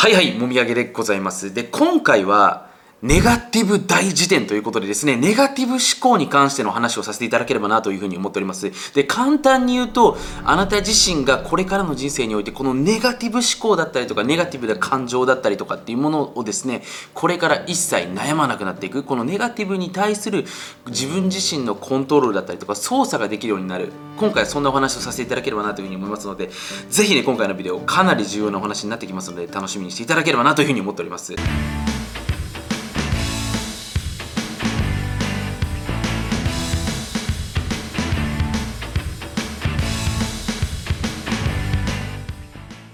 はいはい、もみあげでございます。で、今回は、ネガティブ大辞典ということでですね、ネガティブ思考に関しての話をさせていただければなというふうに思っております。で、簡単に言うと、あなた自身がこれからの人生において、このネガティブ思考だったりとか、ネガティブな感情だったりとかっていうものをですね、これから一切悩まなくなっていく、このネガティブに対する自分自身のコントロールだったりとか、操作ができるようになる。今回はそんなお話をさせていただければなというふうに思いますので、ぜひね、今回のビデオ、かなり重要なお話になってきますので、楽しみにしていただければなというふうに思っております。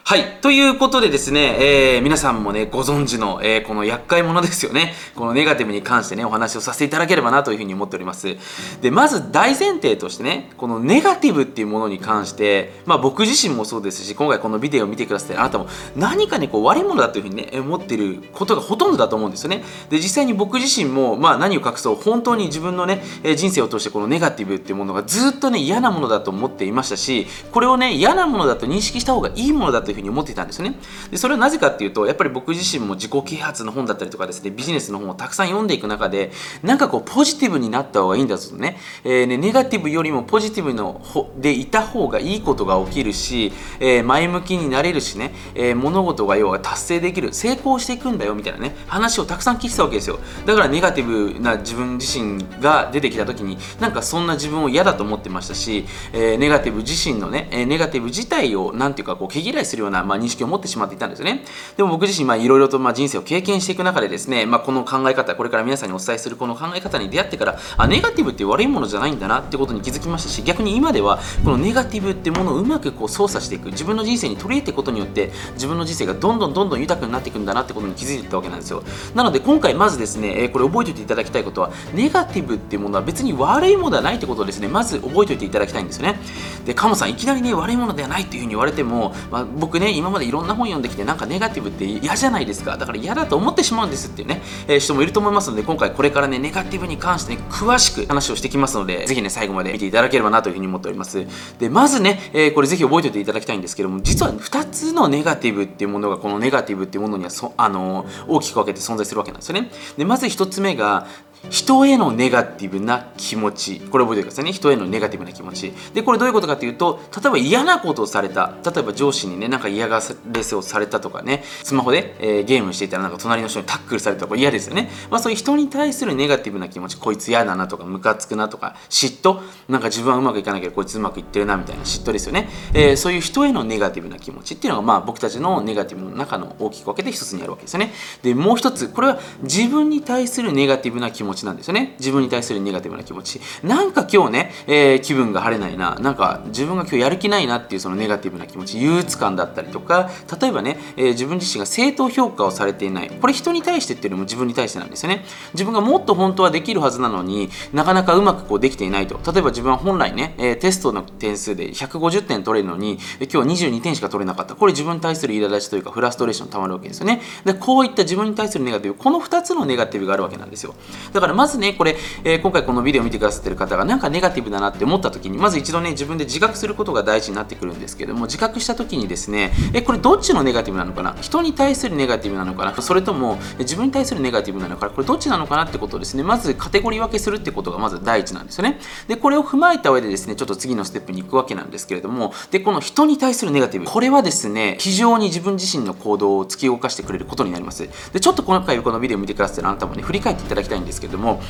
はい。ということでですね、えー、皆さんもね、ご存知の、えー、この厄介者ですよね。このネガティブに関してね、お話をさせていただければなというふうに思っております。で、まず大前提としてね、このネガティブっていうものに関して、まあ僕自身もそうですし、今回このビデオを見てくださってあなたも何かね、こう悪いものだというふうにね、思ってることがほとんどだと思うんですよね。で、実際に僕自身も、まあ何を隠そう、本当に自分のね、人生を通してこのネガティブっていうものがずっとね、嫌なものだと思っていましたし、これをね、嫌なものだと認識した方がいいものだというふうに思ってたんですね。でそれはなぜかっていうとやっぱり僕自身も自己啓発の本だったりとかですねビジネスの本をたくさん読んでいく中でなんかこうポジティブになった方がいいんだとね,、えーね、ネガティブよりもポジティブのでいた方がいいことが起きるし、えー、前向きになれるしね、えー、物事が要は達成できる。成功していくんだよみたいなね。話をたくさん聞いてたわけですよ。だからネガティブな自分自身が出てきた時になんかそんな自分を嫌だと思ってましたし、えー、ネガティブ自身のねえネガティブ自体をなんていうかこう毛嫌いするような、まあ、認識を持ってしまっていたんですよね。でも僕自身いろいろとまあ人生を経験していく中でですね、まあ、この考え方これから皆さんにお伝えするこの考え方に出会ってからあネガティブって悪いものじゃないんだなってことに気づきましたし逆に今ではこのネガティブってものをうまくこう操作していく自分の人生に取り入れていくことによって自分の人生がどんどんどんどん豊かになっていくんだなってことに気づいていったわけなんですよ。なので今回まずですね、えこれ覚えておいていただきたいことはネガティブっていうものは別に悪いものではないってことをですねまず覚えておいていただきたいんですよね。でカモさんいきなりね悪いものではないっていうふうに言われても、まあ、僕ね今までいろんな本読んできてなんかネガティブって嫌じゃないですか。だから嫌だと思ってしまうんですっていうね、えー、人もいると思いますので今回これからねネガティブに関してね詳しく話をしてきますのでぜひね最後まで見ていただければなというふうに思っております。でまずね、えー、これぜひ覚えておいていただきたいんですけども実は2つのネガティブっていうものがこのネガティブっていうものにはそあのー、大きく分けて存在するわけなんですよね。でまず1つ目が人へのネガティブな気持ち。これ覚えてくださいね。人へのネガティブな気持ち。でこれどういうことかというと例えば嫌なことをされた。例えば上司にねなんか嫌がらせをされたとかね。スマホで、えー、ゲームしていたらなんか隣の人にタックルされたとか嫌ですよね、まあ、そういう人に対するネガティブな気持ち。こいつ嫌だなとかムカつくなとか嫉妬。なんか自分はうまくいかなきゃこいつうまくいってるなみたいな嫉妬ですよね、えー、そういう人へのネガティブな気持ちっていうのがまあ僕たちのネガティブの中の大きく分けて一つにあるわけですよね。でもう一つこれは自分に対するネガティブな気持ち。なんですよね。自分に対するネガティブな気持ち。なんか今日ね、えー、気分が晴れないな。なんか自分が今日やる気ないなっていうそのネガティブな気持ち。憂鬱感だったりとか。例えばね、えー、自分自身が正当評価をされていない。これ人に対してっていうよりも自分に対してなんですよね。自分がもっと本当はできるはずなのになかなかうまくこうできていないと。例えば自分は本来ね、えー、テストの点数で150点取れるのに今日22点しか取れなかった。これ自分に対する苛立ちというかフラストレーションたまるわけですよね。でこういった自分に対するネガティブこの2つのネガティブがあるわけなんですよ。だからまずねこれ、えー、今回このビデオを見てくださってる方がなんかネガティブだなって思った時にまず一度ね自分で自覚することが大事になってくるんですけども自覚した時にですねえこれどっちのネガティブなのかな？人に対するネガティブなのかな？それとも自分に対するネガティブなのかな？これどっちなのかなってことをですねまずカテゴリー分けするってことがまず第一なんですよね。でこれを踏まえた上でですねちょっと次のステップに行くわけなんですけれどもでこの人に対するネガティブこれはですね非常に自分自身の行動を突き動かしてくれることになります。でちょっと今回このビデオ見てくださってるあなたもね振り返っていただきたいんですけども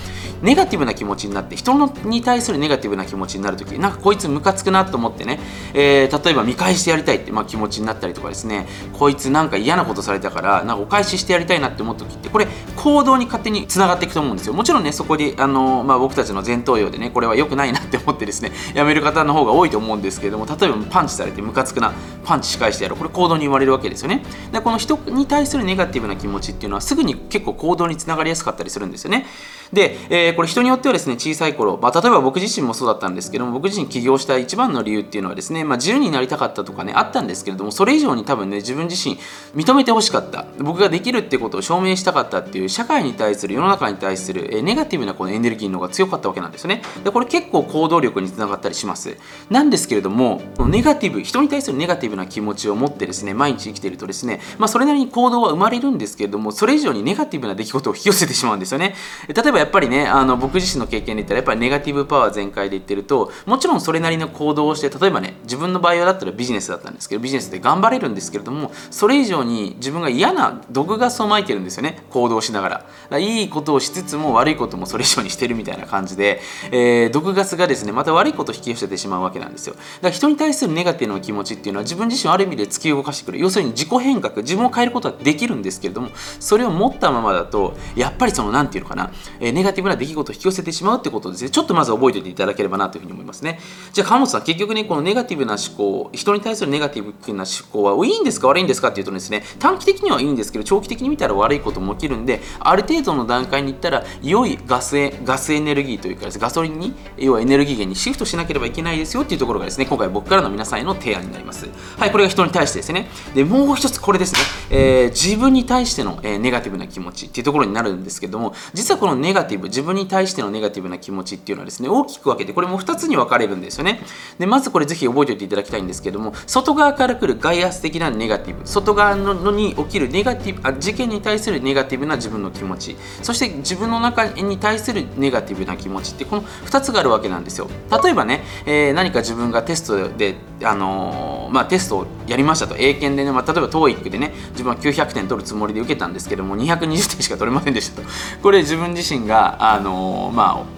ネガティブな気持ちになって人のに対するネガティブな気持ちになるときなんかこいつムカつくなと思ってね、えー、例えば見返してやりたいって、まあ、気持ちになったりとかですねこいつなんか嫌なことされたからなんかお返ししてやりたいなって思った時ってこれ行動に勝手につながっていくと思うんですよ。もちろんねそこであの、まあ、僕たちの前頭葉でねこれは良くないなって思ってですね やめる方の方が多いと思うんですけれども例えばパンチされてムカつくなパンチ仕返してやるこれ行動に言われるわけですよね。でこの人に対するネガティブな気持ちっていうのはすぐに結構行動につながりやすかったりするんですよね。で、えー、これ人によってはですね小さい頃、まあ、例えば僕自身もそうだったんですけども僕自身起業した一番の理由っていうのはですね、まあ、自由になりたかったとかねあったんですけれどもそれ以上に多分ね自分自身認めてほしかった。僕ができるってことを証明したかったっていう社会に対する世の中に対する、えー、ネガティブなこのエネルギーの方が強かったわけなんですよね。でこれ結構行動力につながったりします。なんですけれどもネガティブ人に対するネガティブな気持ちを持ってですね毎日生きているとですね、まあ、それなりに行動は生まれるんですけれどもそれ以上にネガティブな出来事を引き寄せてしまうんですよね。例えばやっぱりねあの僕自身の経験で言ったらやっぱりネガティブパワー全開で言ってるともちろんそれなりの行動をして例えばね自分の場合だったらビジネスだったんですけどビジネスで頑張れるんですけれどもそれ以上に自分が嫌な毒ガスをまいてるんですよね行動しながら。らいいことをしつつも悪いこともそれ以上にしてるみたいな感じで、えー、毒ガスがですねまた悪いことを引き寄せてしまうわけなんですよ。だから人に対するネガティブな気持ちっていうのは自分自身ある意味で突き動かしてくる。要するに自己変革自分を変えることはできるんですけれどもそれを持ったままだとやっぱりその何て言うのかな、え、ネガティブな出来事を引き寄せてしまうってことですね。ちょっとまず覚えておいていただければなというふうに思いますね。じゃあ川本さん結局ねこのネガティブな思考人に対するネガティブな思考はいいんですか悪いんですかっていうとですね短期的にはいいんですけど長期的に見たら悪いことも起きるんである程度の段階に行ったら良いガスエガスエネルギーというか、ね、ガソリンに要はエネルギー源にシフトしなければいけないですよっていうところがですね今回僕からの皆さんへの提案になります。はいこれが人に対してですね。でもう一つこれですね、えー、自分に対しての、えー、ネガティブな気持ちっていうところになるんですけども実はこのネガティブ自分に対してのネガティブな気持ちっていうのはですね大きく分けてこれも2つに分かれるんですよね。でまずこれぜひ覚えておいていただきたいんですけども外側から来る外圧的なネガティブ外側のに起きるネガティブあ事件に対するネガティブな自分の気持ちそして自分の中に対するネガティブな気持ちってこの2つがあるわけなんですよ。例えばね、えー、何か自分がテストであのー、まあ、テストをやりましたと。英検でね、まあ、例えば TOEIC でね自分は900点取るつもりで受けたんですけども220点しか取れませんでしたと。これ自分自身身があのー、まあ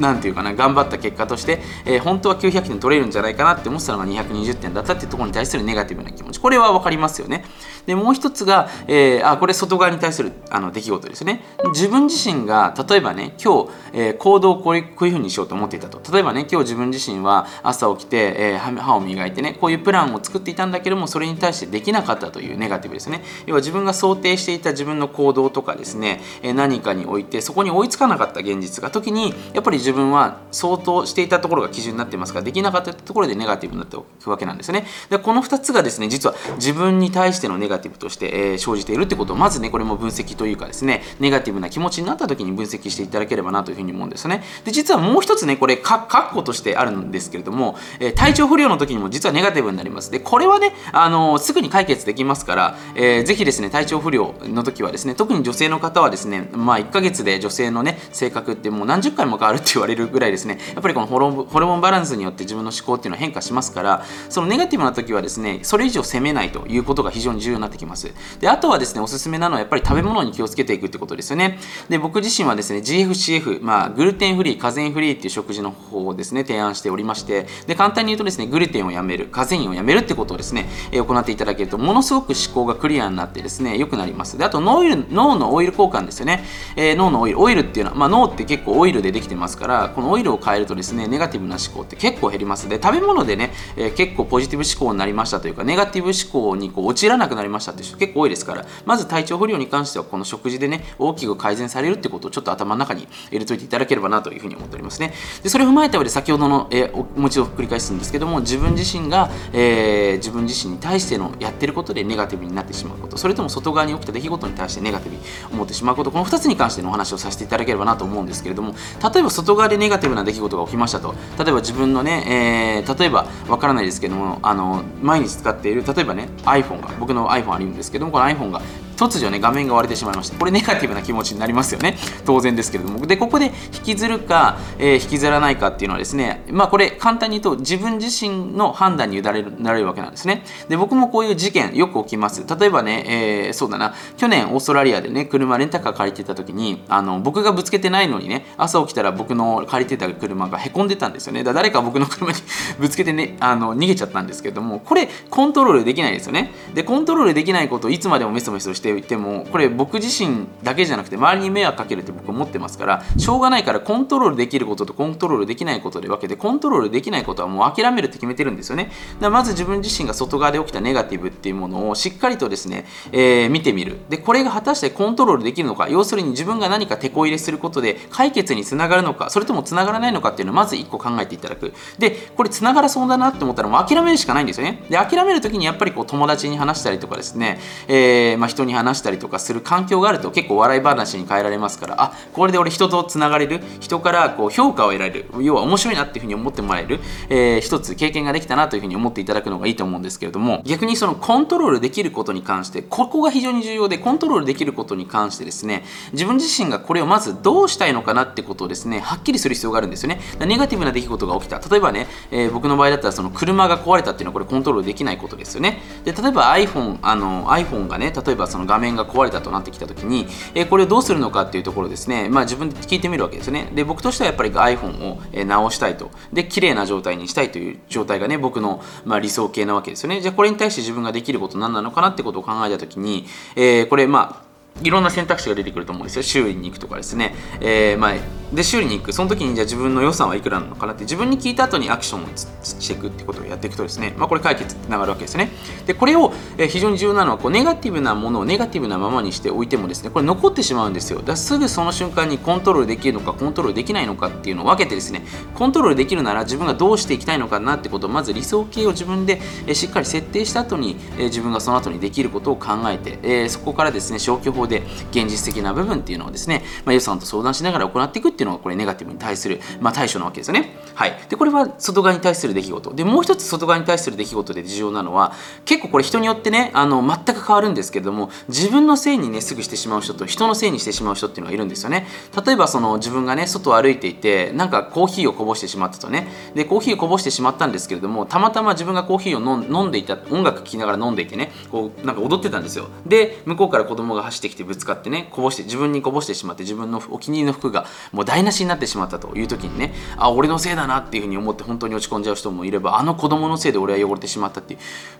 なんていうかな頑張った結果として、えー、本当は900点取れるんじゃないかなって思ってたのが220点だったっていうところに対するネガティブな気持ち。これは分かりますよね。でもう一つが、えー、あこれ外側に対するあの出来事ですね。自分自身が例えばね今日、えー、行動をこういうこういうふうにしようと思っていたと。例えばね今日自分自身は朝起きて、えー、歯を磨いてねこういうプランを作っていたんだけどもそれに対してできなかったというネガティブですね。要は自分が想定していた自分の行動とかですね、え何かにおいてそこに追いつかなかった現実が時にやっぱり自分は相当していたところが基準になってますからできなかったところでネガティブになっていくわけなんですね。でこの2つがですね実は自分に対してのネガティブとして、えー、生じているってこと。をまずねこれも分析というかですねネガティブな気持ちになった時に分析していただければなというふうに思うんですね。で実はもう一つねこれか括弧としてあるんですけれども、えー、体調不良の時にも実はネガティブになります。でこれはねあのー、すぐに解決できますから、えー、ぜひですね体調不良の時はですね特に女性の方はですねまあ1ヶ月で女性のね性格ってもう何十回も変わるって言われるぐらいですねやっぱりこのホロホルモンバランスによって自分の思考っていうのは変化しますからそのネガティブな時はですねそれ以上責めないということが非常に重要になってきます。であとはですねおすすめなのはやっぱり食べ物に気をつけていくってことですよね。で僕自身はですね GFCF まあグルテンフリーカゼンフリーっていう食事の方をですね提案しておりましてで簡単に言うとですねグルテンをやめるカゼインをやめるってことをですね、行っていただけるとものすごく思考がクリアになってですね良くなります。であと脳脳のオイル交換ですよね、えー、脳のオイルオイルっていうのは、まあ、脳って結構オイルでできてますからこのオイルを変えるとですねネガティブな思考って結構減ります。で食べ物でね、えー、結構ポジティブ思考になりましたというかネガティブ思考にこう陥らなくなりましたって人結構多いですからまず体調不良に関してはこの食事でね大きく改善されるってことをちょっと頭の中に入れといていただければなというふうに思っておりますね。でそれを踏まえた上で先ほどの、えー、もう一度繰り返すんですけども自分自身が、えー、自分自身に対してのやってることでネガティブになってしまうことそれとも外側に起きた出来事に対してネガティブに思ってしまうことこの2つに関してのお話をさせていただければなと思うんですけれども例えば外側でネガティブな出来事が起きましたと。例えば自分のね、えー、例えばわからないですけどもあの毎日使っている例えばね iPhone が僕の iPhone あるんですけどもこの iPhone が突如ね画面が割れてしまいましたこれネガティブな気持ちになりますよね。当然ですけれども。でここで引きずるか、えー、引きずらないかっていうのはですねまあこれ簡単に言うと自分自身の判断に委ねるなれるわけなんですね。で僕もこういう事件よく起きます。例えばね、えー、そうだな。去年オーストラリアでね車レンタカー借りてた時にあの僕がぶつけてないのにね朝起きたら僕の借りてた車がへこんでたんですよね。だ誰か僕の車に ぶつけてねあの逃げちゃったんですけどもこれコントロールできないですよね。でコントロールできないことをいつまでもメソメソしてしていてもこれ僕自身だけじゃなくて周りに迷惑かけるって僕思ってますからしょうがないからコントロールできることとコントロールできないことで分けてコントロールできないことはもう諦めるって決めてるんですよね。だからまず自分自身が外側で起きたネガティブっていうものをしっかりとですね、えー、見てみる。でこれが果たしてコントロールできるのか要するに自分が何か手こ入れすることで解決につながるのかそれともつながらないのかっていうのをまず1個考えていただく。でこれつながらそうだなって思ったらもう諦めるしかないんですよね。で諦める時にやっぱりこう友達に話したりとかですね、えー、まあ、人に話したりとかする環境があると結構笑い話に変えられますからあこれで俺人とつながれる？人からこう評価を得られる。要は面白いなっていうふうに思ってもらえる、えー、一つ経験ができたなというふうに思っていただくのがいいと思うんですけれども逆にそのコントロールできることに関してここが非常に重要でコントロールできることに関してですね自分自身がこれをまずどうしたいのかなってことをですねはっきりする必要があるんですよね。ネガティブな出来事が起きた。例えばね、えー、僕の場合だったらその車が壊れたっていうのはこれコントロールできないことですよね。で例えば iPhone, あの iPhone がね例えばその画面が壊れたとなってきた時に、え、これをどうするのかっていうところですね。まあ自分で聞いてみるわけですね。で僕としてはやっぱり iPhone を、え直したいと。で綺麗な状態にしたいという状態がね僕の、ま、理想形なわけですよね。じゃあこれに対して自分ができること何なのかなってことを考えた時に、えー、これまあいろんな選択肢が出てくると思うんですよ。修理に行くとかですね、えー、まあ、で修理に行く。その時にじゃあ自分の予算はいくらなのかなって自分に聞いた後にアクションをしていくってことをやっていくとですね、まあ、これ解決につながるわけですね。でこれを、非常に重要なのはこうネガティブなものをネガティブなままにしておいてもですねこれ残ってしまうんですよ。だすぐその瞬間にコントロールできるのかコントロールできないのかっていうのを分けてですねコントロールできるなら自分がどうしていきたいのかなってことをまず理想形を自分で、しっかり設定した後に、自分がその後にできることを考えて、そこからですね消去法で現実的な部分っていうのをですね、まあ、予算と相談しながら行っていくってていうのがこれネガティブに対する、まあ、対処なわけですよね。はい、でこれは外側に対する出来事でもう一つ外側に対する出来事で重要なのは結構これ人によってねあの全く変わるんですけれども自分のせいにねすぐしてしまう人と人のせいにしてしまう人っていうのがいるんですよね。例えばその自分がね外を歩いていてなんかコーヒーをこぼしてしまったとねでコーヒーをこぼしてしまったんですけれどもたまたま自分がコーヒーを飲んでいた音楽聴きながら飲んでいてねこうなんか踊ってたんですよで向こうから子供が走ってきてぶつかってねこぼして自分にこぼしてしまって自分のお気に入りの服がもう台無しになってしまったという時にねあ俺のせいだなっていうふうに思って本当に落ち込んじゃう人もいればあの子供のせいで俺は汚れてしまったってい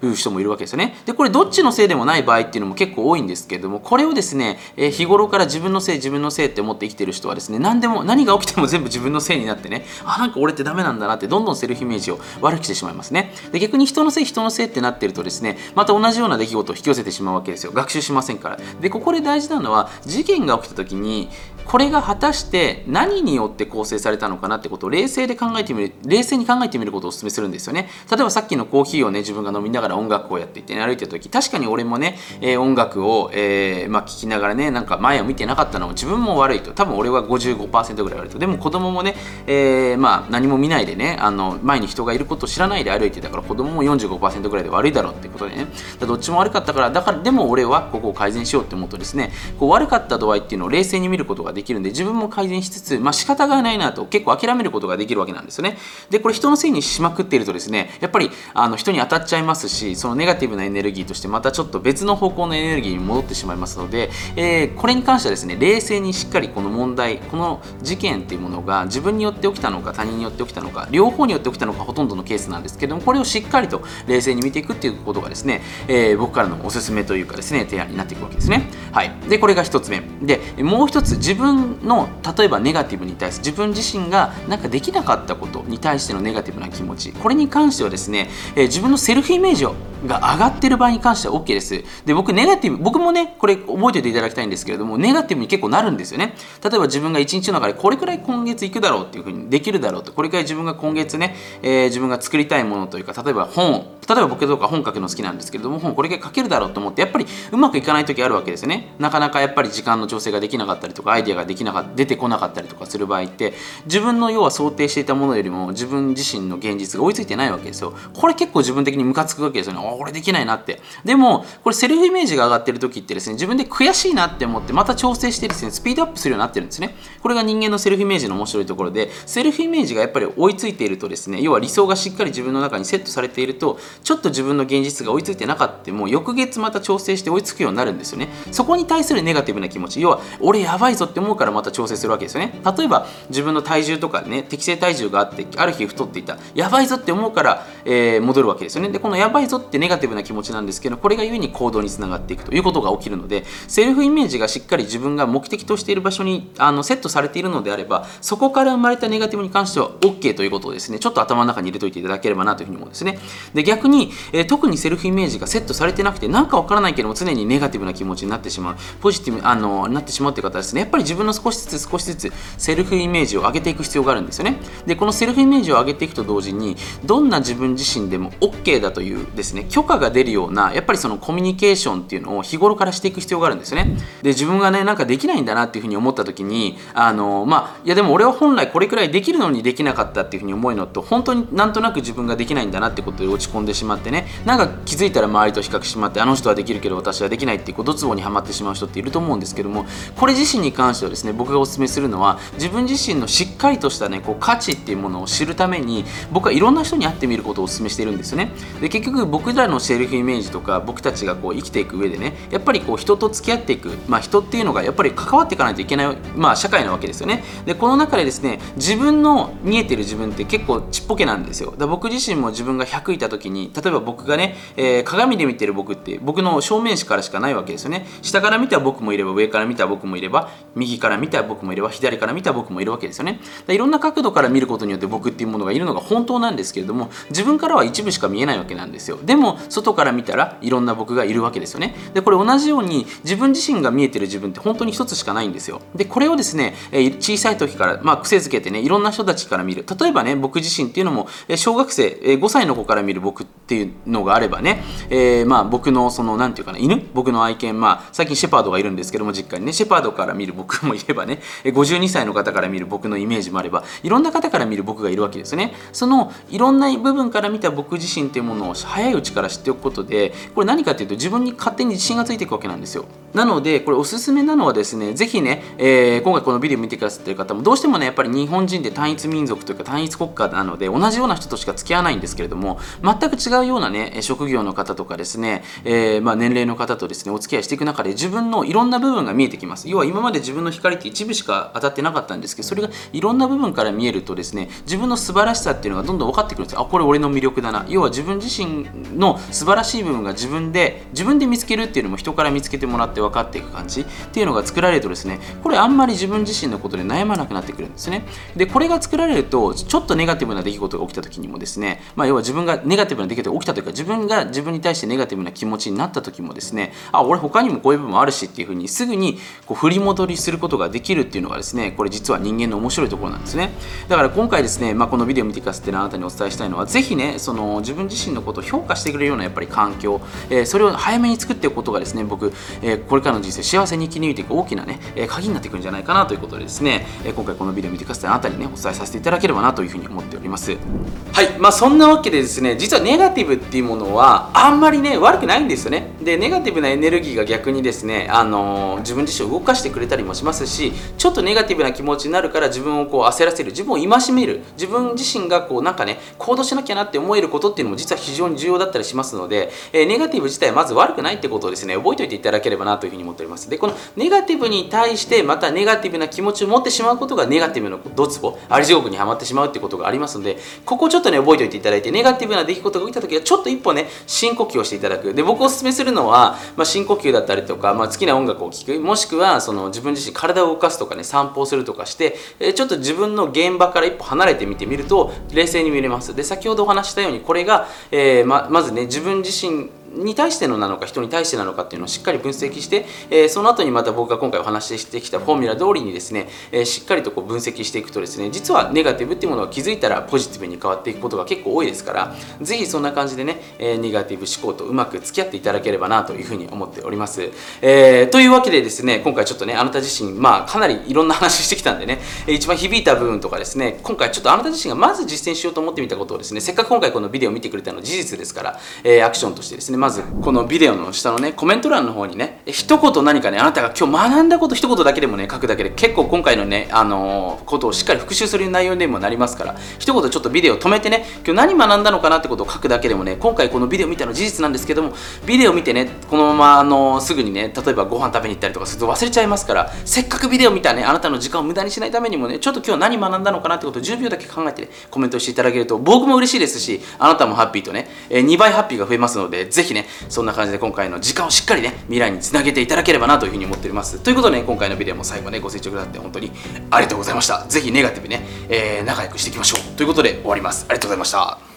う人もいるわけですよね。でこれどっちのせいでもない場合っていうのも結構多いんですけれどもこれをですね、え、日頃から自分のせい自分のせいって思って生きてる人はですね何でも何が起きても全部自分のせいになってねあなんか俺ってダメなんだなってどんどんセルフイメージを悪くしてしまいますね。で逆に人のせい人のせいってなってるとですねまた同じような出来事を引き寄せてしまうわけですよ。学習しませんから。でここで大事なのは事件が起きた時にこれが果たして何によって構成されたのかなってことを冷静で考えてみる冷静に考えてみることをお勧めするんですよね。例えばさっきのコーヒーをね自分が飲みながら音楽をやっていて、ね、歩いてる時確かに俺もね、えー、音楽を、えー、まあ、聞きながらねなんか前を見てなかったのも自分も悪いと。多分俺は55%ぐらい悪いと。でも子供もね、えー、まあ、何も見ないでねあの前に人がいることを知らないで歩いてたから子供も45%ぐらいで悪いだろうってことでね。どっちも悪かったからだからでも俺はここを改善しようって思うとですねこう悪かった度合いっていうのを冷静に見ることができできるんで自分も改善しつつ、まあ、仕方がないなと結構諦めることができるわけなんですよね。でこれ人のせいにしまくっているとですねやっぱりあの人に当たっちゃいますしそのネガティブなエネルギーとしてまたちょっと別の方向のエネルギーに戻ってしまいますので、えー、これに関してはですね冷静にしっかりこの問題この事件っていうものが自分によって起きたのか他人によって起きたのか両方によって起きたのかほとんどのケースなんですけどもこれをしっかりと冷静に見ていくっていうことがですね、えー、僕からのおすすめというかですね提案になっていくわけですね。はい、でこれが1つ目でもう1つ自分の例えばネガティブに対して自分自身がなんかできなかったことに対してのネガティブな気持ちこれに関してはですね、えー、自分のセルフイメージをが上がってる場合に関しては OK です。で、僕、ネガティブ、僕もね、これ覚えておいていただきたいんですけれども、ネガティブに結構なるんですよね。例えば自分が一日の中でこれくらい今月いくだろうっていうふうにできるだろうと、これくらい自分が今月ね、えー、自分が作りたいものというか、例えば本、例えば僕とか本書くの好きなんですけれども、本これくらい書けるだろうと思って、やっぱりうまくいかない時あるわけですよね。なかなかやっぱり時間の調整ができなかったりとか、アイデアができなか、出てこなかったりとかする場合って、自分の要は想定していたものよりも自分自身の現実が追いついてないわけですよ。これ結構自分的にムカつくわけですよね。あ、俺できないなって。でもこれセルフイメージが上がってる時ってですね自分で悔しいなって思ってまた調整してですねスピードアップするようになってるんですねこれが人間のセルフイメージの面白いところでセルフイメージがやっぱり追いついているとですね要は理想がしっかり自分の中にセットされているとちょっと自分の現実が追いついてなかったも翌月また調整して追いつくようになるんですよねそこに対するネガティブな気持ち要は俺やばいぞって思うからまた調整するわけですよね。例えば自分の体重とかね適正体重があってある日太っていたやばいぞって思うから、えー、戻るわけですよね。でこのやばいぞってネガティブな気持ちなんですけどこれがゆえに行動につながっていくということが起きるのでセルフイメージがしっかり自分が目的としている場所にあのセットされているのであればそこから生まれたネガティブに関しては OK ということをですね。ちょっと頭の中に入れておいていただければなというふうに思うんですね。で逆に、えー、特にセルフイメージがセットされてなくてなんかわからないけども常にネガティブな気持ちになってしまう。ポジティブあのなってしまうという方はですねやっぱり自分の少しずつ少しずつセルフイメージを上げていく必要があるんですよね。でこのセルフイメージを上げていくと同時にどんな自分自身でも OK だというですね許可が出るようなやっぱりそのコミュニケーションっていうのを日頃からしていく必要があるんですよね。で自分がねなんかできないんだなっていうふうに思った時にあのまあいやでも俺は本来これくらいできるのにできなかったっていうふうに思うのと本当になんとなく自分ができないんだなってことで落ち込んでしまってねなんか気づいたら周りと比較しまってあの人はできるけど私はできないっていうドツボにはまってしまう人っていると思うんですけどもこれ自身に関してはですね僕がお勧めするのは自分自身のしっかりとしたねこう価値っていうものを知るために僕はいろんな人に会ってみることをお勧めしてるんですよね。で結局僕らのセルフイメージとか僕たちがこう生きていく上でねやっぱりこう人と付き合っていく、まあ、人っていうのがやっぱり関わっていかないといけない、まあ、社会なわけですよね。でこの中でですね自分の見えてる自分って結構ちっぽけなんですよ。だ僕自身も自分が100いた時に例えば僕がね、えー、鏡で見てる僕って僕の正面視からしかないわけですよね。下から見た僕もいれば上から見た僕もいれば右右から見た僕もいれば左から見た僕もいるわけですよね。いろんな角度から見ることによって僕っていうものがいるのが本当なんですけれども自分からは一部しか見えないわけなんですよ。でも外から見たらいろんな僕がいるわけですよね。でこれ同じように自分自身が見えてる自分って本当に一つしかないんですよ。でこれをですね小さい時からまあ癖づけてねいろんな人たちから見る。例えばね僕自身っていうのも小学生5歳の子から見る僕っていうのがあればね、えー、まあ僕のその何て言うかな犬？僕の愛犬まあ最近シェパードがいるんですけども実家にねシェパードから見る僕もいればね52歳の方から見る僕のイメージもあればいろんな方から見る僕がいるわけですね。そのいろんな部分から見た僕自身っていうものを早いうちから知っておくことでこれ何かっていうと自分に勝手に自信がついていくわけなんですよ。なのでこれおすすめなのはですねぜひね、えー、今回このビデオ見てくださってる方もどうしてもねやっぱり日本人で単一民族というか単一国家なので同じような人としか付き合わないんですけれども全く違うようなね職業の方とかですね、えー、まあ、年齢の方とですねお付き合いしていく中で自分のいろんな部分が見えてきます。要は今まで自分の光って一部しか当たってなかったんですけどそれがいろんな部分から見えるとですね自分の素晴らしさっていうのがどんどん分かってくるんですよ。あこれ俺の魅力だな。要は自分自身の素晴らしい部分が自分で自分で見つけるっていうのも人から見つけてもらって分かっていく感じっていうのが作られるとですねこれあんまり自分自身のことで悩まなくなってくるんですね。でこれが作られるとちょっとネガティブな出来事が起きた時にもですね、まあ、要は自分がネガティブな出来事が起きたというか自分が自分に対してネガティブな気持ちになった時もですねあ俺他にもこういう部分あるしっていうふうにすぐにこう振り戻りすることができるっていうのがですねこれ実は人間の面白いところなんですね。だから今回ですね、まあ、このビデオを見てくださってるあなたにお伝えしたいのはぜひねその自分自身のことを評価してくれるようなやっぱり環境、えー、それを早めに作っていくことがですね僕、えー、これからの人生幸せに生き抜いていく大きなね、えー、鍵になってくるんじゃないかなということでですね、え今回このビデオを見てくださってあなたにねお伝えさせていただければなというふうに思っております。はい。まあそんなわけでですね実はネガティブっていうものはあんまりね悪くないんですよね。でネガティブなエネルギーが逆にですねあの自分自身を動かしてくれたりもしますしちょっとネガティブな気持ちになるから自分をこう焦らせる。自分を戒める。自分自身がこうなんかね行動しなきゃなって思えることっていうのも実は非常に重要だったりしますので、えー、ネガティブ自体はまず悪くないってことをですね覚えておいていただければなというふうに思っております。でこのネガティブに対してまたネガティブな気持ちを持ってしまうことがネガティブのドツボあり地獄にはまってしまうってことがありますのでここちょっとね覚えておいていただいてネガティブな出来事が起きた時はちょっと一歩ね深呼吸をしていただく。で僕おすすめするのは、まあ、深呼吸だったりとか、まあ、好きな音楽を聴く。もしくはその自分自身体を動かすとかね散歩をするとかして、えちょっと自分の現場から一歩離れてみてみると冷静に見れます。で先ほどお話したようにこれが、えー、ままずね自分自身に対してのなのか人に対してなのかっていうのをしっかり分析して、えー、その後にまた僕が今回お話ししてきたフォーミュラ通りにですね、えー、しっかりとこう分析していくとですね実はネガティブっていうものが気づいたらポジティブに変わっていくことが結構多いですから是非そんな感じでね、えー、ネガティブ思考とうまく付き合っていただければなというふうに思っております、えー、というわけでですね今回ちょっとねあなた自身まあかなりいろんな話してきたんでね一番響いた部分とかですね今回ちょっとあなた自身がまず実践しようと思ってみたことをですねせっかく今回このビデオを見てくれたの事実ですから、えアクションとしてですねまずこのビデオの下のねコメント欄の方にね一言何かねあなたが今日学んだこと一言だけでもね書くだけで結構今回のねあのーことをしっかり復習する内容にもなりますから一言ちょっとビデオ止めてね今日何学んだのかなってことを書くだけでもね今回このビデオ見たの事実なんですけどもビデオ見てねこのままあのーすぐにね例えばご飯食べに行ったりとかすると忘れちゃいますからせっかくビデオ見たねあなたの時間を無駄にしないためにもねちょっと今日何学んだのかなってことを10秒だけ考えてねコメントしていただけると僕も嬉しいですしあなたもハッピーとね、え2倍ハッピーが増えますのでぜひねそんな感じで今回の時間をしっかりね未来につなげていただければなというふうに思っております。ということで、ね、今回のビデオも最後ねご清聴くださって本当にありがとうございました。ぜひネガティブね、えー仲良くしていきましょう。ということで終わります。ありがとうございました。